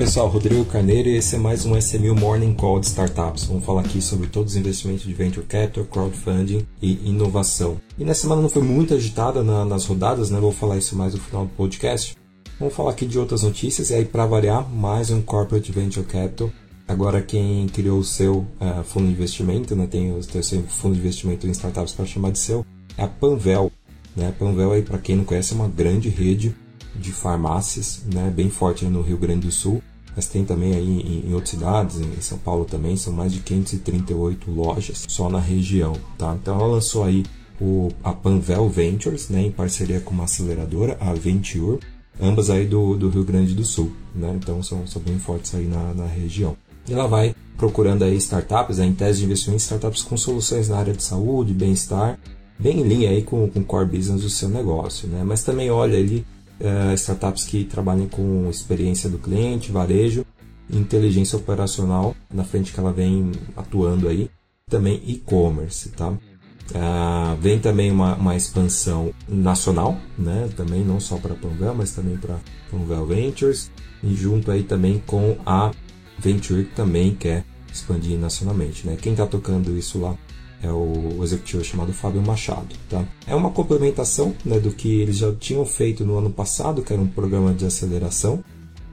pessoal, Rodrigo Carneiro e esse é mais um SMU Morning Call de Startups. Vamos falar aqui sobre todos os investimentos de Venture Capital, Crowdfunding e inovação. E nessa semana não foi muito agitada na, nas rodadas, né? Vou falar isso mais no final do podcast. Vamos falar aqui de outras notícias e aí para variar, mais um Corporate Venture Capital. Agora quem criou o seu uh, fundo de investimento, né? Tem o seu fundo de investimento em startups para chamar de seu, é a Panvel. Né? Panvel aí para quem não conhece é uma grande rede de farmácias, né, bem forte no Rio Grande do Sul, mas tem também aí em, em outras cidades, em São Paulo também, são mais de 538 lojas só na região, tá? Então ela lançou aí o, a Panvel Ventures, né, em parceria com uma aceleradora, a Venture, ambas aí do, do Rio Grande do Sul, né? Então são, são bem fortes aí na, na região. E ela vai procurando aí startups, né, em tese de investimento startups com soluções na área de saúde, bem-estar, bem em linha aí com, com o core business do seu negócio, né? Mas também olha ali uh, startups que trabalhem com experiência do cliente, varejo, inteligência operacional, na frente que ela vem atuando aí, também e-commerce, tá? Uh, vem também uma, uma, expansão nacional, né? Também não só para Panvel, mas também para Panvel Ventures e junto aí também com a Venture que também quer expandir nacionalmente, né? Quem está tocando isso lá é o executivo chamado Fábio Machado. Tá? É uma complementação né, do que eles já tinham feito no ano passado, que era um programa de aceleração.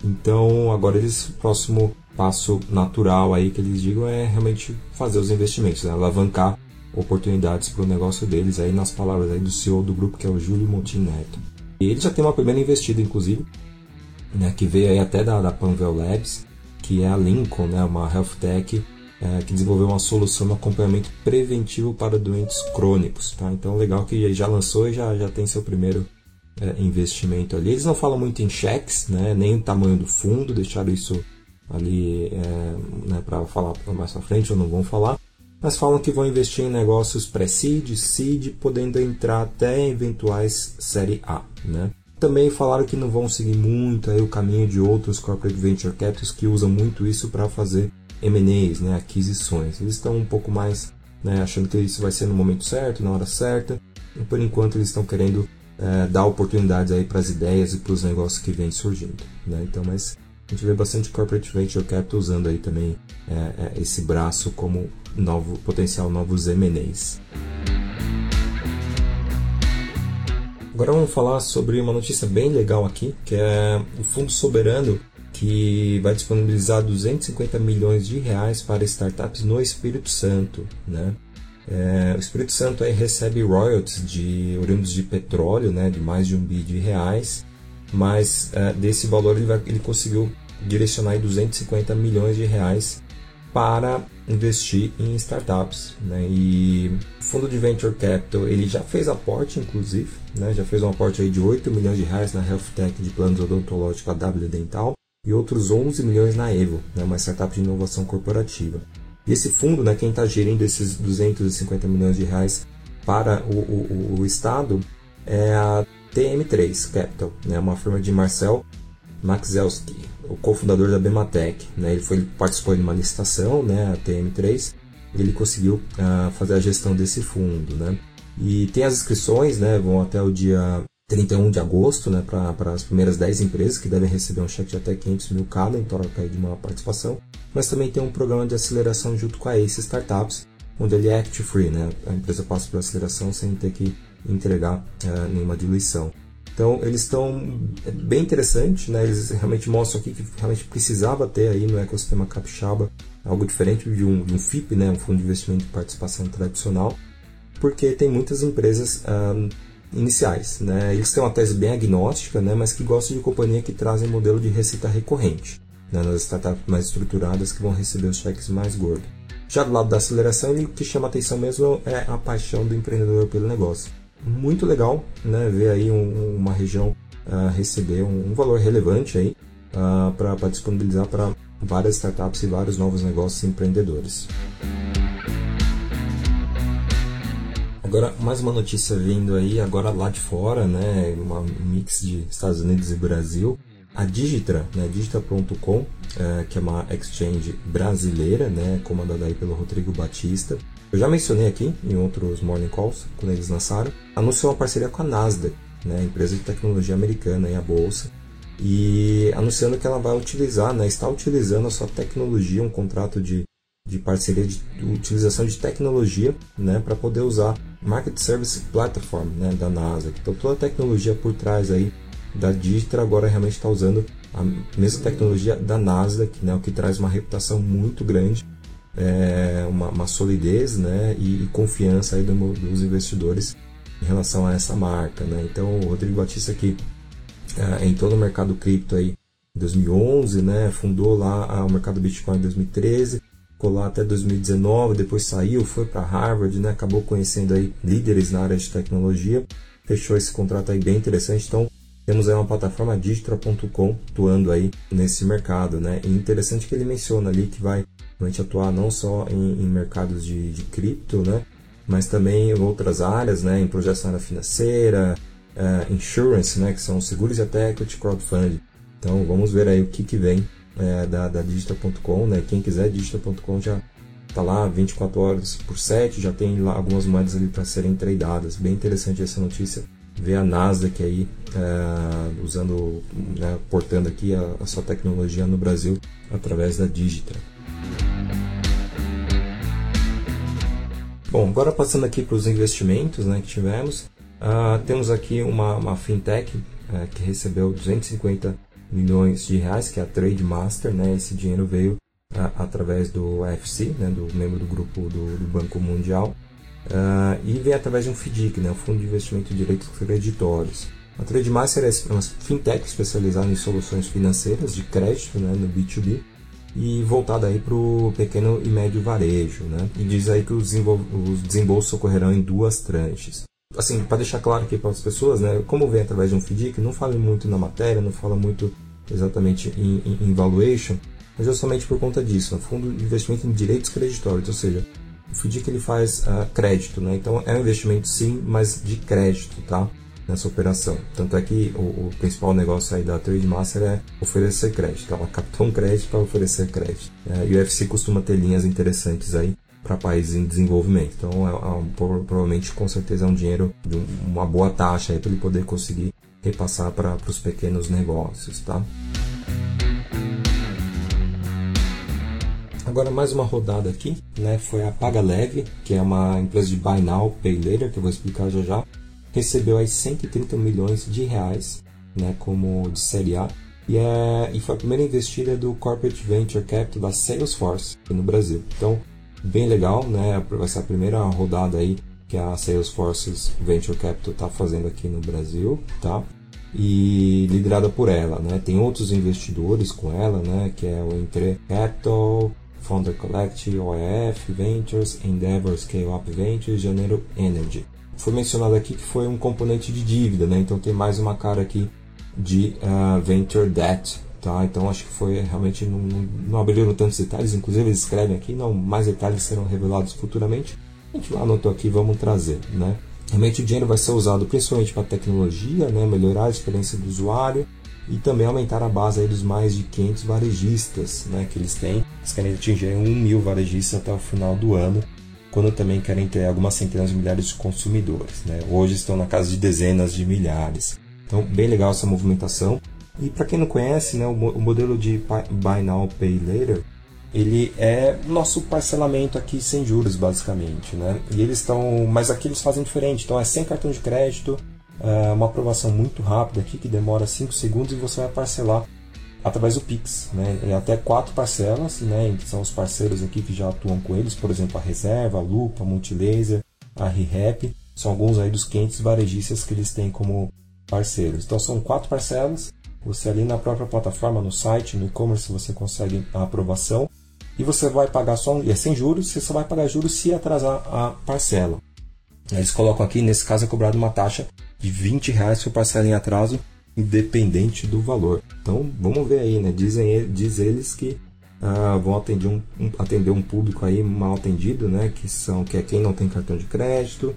Então, agora eles, o próximo passo natural aí que eles digam é realmente fazer os investimentos, né? alavancar oportunidades para o negócio deles, aí nas palavras aí do CEO do grupo, que é o Júlio Montin Neto. E ele já tem uma primeira investida, inclusive, né, que veio aí até da, da Panvel Labs, que é a Lincoln, né, uma health tech é, que desenvolveu uma solução de acompanhamento preventivo para doentes crônicos. Tá? Então, legal que já lançou e já, já tem seu primeiro é, investimento ali. Eles não falam muito em cheques, né? nem o tamanho do fundo, deixaram isso ali é, né, para falar mais para frente, ou não vão falar. Mas falam que vão investir em negócios pré-seed, seed, podendo entrar até eventuais série A. Né? Também falaram que não vão seguir muito aí o caminho de outros corporate venture capitals que usam muito isso para fazer M&As, né, aquisições. Eles estão um pouco mais né, achando que isso vai ser no momento certo, na hora certa, e por enquanto eles estão querendo é, dar oportunidades aí para as ideias e para os negócios que vêm surgindo. Né? Então, mas a gente vê bastante corporate venture capital usando aí também é, é, esse braço como novo potencial novos M&As. Agora vamos falar sobre uma notícia bem legal aqui, que é o Fundo Soberano que vai disponibilizar 250 milhões de reais para startups no Espírito Santo, né? É, o Espírito Santo aí recebe royalties de oriundos de petróleo, né, de mais de um bi de reais, mas é, desse valor ele, vai, ele conseguiu direcionar 250 milhões de reais para investir em startups, né? E o fundo de venture capital ele já fez aporte, inclusive, né? Já fez um aporte aí de 8 milhões de reais na health tech de planos odontológicos a W Dental e outros 11 milhões na Evo, né, uma startup de inovação corporativa. E esse fundo, né, quem está gerindo esses 250 milhões de reais para o, o, o Estado é a TM3 Capital, né, uma firma de Marcel Maxelski, o cofundador da Bematec. Né, ele foi, participou de uma licitação, né, a TM3, e ele conseguiu uh, fazer a gestão desse fundo. Né. E tem as inscrições, né, vão até o dia 31 de agosto, né, para as primeiras 10 empresas que devem receber um cheque de até 500 mil cada em troca de uma participação. Mas também tem um programa de aceleração junto com a Ace Startups, onde ele é act free, né? A empresa passa por aceleração sem ter que entregar uh, nenhuma diluição. Então eles estão é bem interessante, né? Eles realmente mostram aqui que realmente precisava ter aí no ecossistema capixaba algo diferente de um, de um FIP, né? Um fundo de investimento de participação tradicional, porque tem muitas empresas iniciais. Né? Eles têm uma tese bem agnóstica, né? mas que gostam de companhia que trazem modelo de receita recorrente, né? nas startups mais estruturadas que vão receber os cheques mais gordos. Já do lado da aceleração, o que chama atenção mesmo é a paixão do empreendedor pelo negócio. Muito legal né? ver aí um, uma região uh, receber um, um, valor relevante aí uh, ah, para disponibilizar para várias startups e vários novos negócios empreendedores. Agora, mais uma notícia vindo aí, agora lá de fora, né? Um mix de Estados Unidos e Brasil. A Digitra, né? Digita.com, é, que é uma exchange brasileira, né? Comandada aí pelo Rodrigo Batista. Eu já mencionei aqui em outros Morning Calls, quando eles lançaram. Anunciou uma parceria com a Nasdaq, né? Empresa de tecnologia americana, aí, a bolsa. e anunciando que ela vai utilizar, né, está utilizando a sua tecnologia, um contrato de, de parceria de utilização de tecnologia né, para poder usar Market Service Platform né, da NASA. Então toda a tecnologia por trás aí da Digitra agora realmente está usando a mesma tecnologia da Nasdaq, né, o que traz uma reputação muito grande, é, uma, uma, solidez né, e, e confiança aí do, dos investidores em relação a essa marca. Né? Então o Rodrigo Batista aqui é, entrou no mercado cripto aí em 2011, né, fundou lá o mercado Bitcoin em 2013, ficou lá até 2019, depois saiu, foi para Harvard, né, acabou conhecendo aí líderes na área de tecnologia, fechou esse contrato aí bem interessante. Então temos aí uma plataforma digital.com atuando aí nesse mercado, né? E interessante que ele menciona ali que vai realmente atuar não só em, em mercados de, de, cripto, né? Mas também em outras áreas, né? Em projetos na área financeira, uh, insurance, né? Que são seguros e até equity crowdfunding. Então vamos ver aí o que, que vem é, da, da digital.com, né? Quem quiser, digital.com já está lá 24 horas por 7, já tem lá algumas moedas ali para serem tradeadas. Bem interessante essa notícia ver a Nasdaq aí é, usando, né, portando aqui a, a, sua tecnologia no Brasil através da Digitra. Bom, agora passando aqui para os investimentos né, que tivemos, uh, temos aqui uma, uma fintech uh, que recebeu 250 milhões de reais, que é a Trade Master, né, esse dinheiro veio uh, através do FC, né, do membro do grupo do, do Banco Mundial, Uh, e vem através de um FDIC, né, o Fundo de Investimento de Direitos Creditórios. A Trademaster é uma fintech especializada em soluções financeiras de crédito né, no B2B e voltada aí para o pequeno e médio varejo. Né? E diz aí que os, os desembolsos ocorrerão em duas tranches. Assim, para deixar claro aqui para as pessoas, né, como vem através de um FDIC, não fala muito na matéria, não fala muito exatamente em, em, em valuation, mas justamente por conta disso, o Fundo de Investimento em Direitos Creditórios, ou seja, o FDIC ele faz uh, crédito, né? Então é um investimento sim, mas de crédito, tá? Nessa operação. Tanto é que o, o principal negócio aí da Trade Master é oferecer crédito. Ela captou um crédito para oferecer crédito. É, e o UFC costuma ter linhas interessantes aí para países em desenvolvimento. Então, é, é provavelmente, com certeza, é um dinheiro de um, uma boa taxa para ele poder conseguir repassar para os pequenos negócios, tá? Agora mais uma rodada aqui, né? Foi a Paga Leve, que é uma empresa de Buy Now, Pay Later, que eu vou explicar já já. Recebeu aí 130 milhões de reais, né? Como de série A. E, é, e foi a primeira investida do Corporate Venture Capital da Salesforce no Brasil. Então, bem legal, né? Vai ser a primeira rodada aí que a Salesforce Venture Capital está fazendo aqui no Brasil, tá? E liderada por ela, né? Tem outros investidores com ela, né? Que é o Entre Capital, Founder Collect, OEF Ventures, Endeavor Scale Up Ventures, Janeiro Energy. Foi mencionado aqui que foi um componente de dívida, né? então tem mais uma cara aqui de uh, Venture Debt. Tá? Então acho que foi realmente não, não abriram tantos detalhes, inclusive eles escrevem aqui, não mais detalhes serão revelados futuramente. A gente anotou aqui, vamos trazer. Né? Realmente o dinheiro vai ser usado principalmente para tecnologia, né? melhorar a experiência do usuário, e também aumentar a base aí dos mais de 500 varejistas né, que eles têm. Eles querem atingir 1 mil varejistas até o final do ano, quando também querem ter algumas centenas de milhares de consumidores. Né? Hoje estão na casa de dezenas de milhares. Então, bem legal essa movimentação. E para quem não conhece, né, o, modelo de Buy Now, Pay Later, ele é nosso parcelamento aqui sem juros, basicamente. Né? E eles estão. Mas aqui eles fazem diferente. Então, é sem cartão de crédito é uma aprovação muito rápida aqui, que demora 5 segundos e você vai parcelar através do Pix. Né? É até quatro parcelas, né? que são os parceiros aqui que já atuam com eles, por exemplo, a Reserva, a Lupa, a Multilaser, a ReHap, são alguns aí dos 500 varejistas que eles têm como parceiros. Então são quatro parcelas, você ali na própria plataforma, no site, no e-commerce, você consegue a aprovação e você vai pagar só, e é sem juros, você só vai pagar juros se atrasar a parcela. Eles colocam aqui, nesse caso é cobrado uma taxa de 20 reais por parcela em atraso, independente do valor. Então vamos ver aí, né? Dizem diz eles que ah, vão atender um, um, atender um público aí mal atendido, né? Que são que é quem não tem cartão de crédito,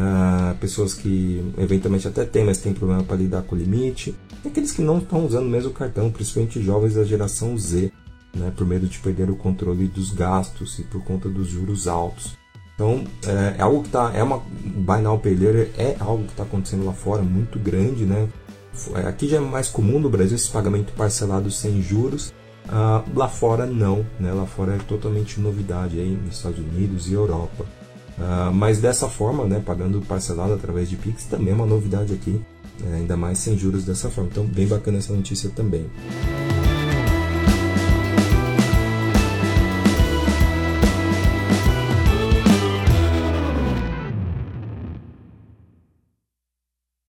ah, pessoas que eventualmente até tem, mas tem problema para lidar com o limite, e aqueles que não estão usando mesmo o cartão, principalmente jovens da geração Z, né? Por medo de perder o controle dos gastos e por conta dos juros altos. Então, é, é algo que está. É uma. Buy Now Pay Later é algo que está acontecendo lá fora, muito grande, né? aqui já é mais comum no Brasil esse pagamento parcelado sem juros. Uh, lá fora não, né? lá fora é totalmente novidade aí nos Estados Unidos e Europa. Uh, mas dessa forma, né, pagando parcelado através de Pix, também é uma novidade aqui, né? ainda mais sem juros dessa forma. Então, bem bacana essa notícia também.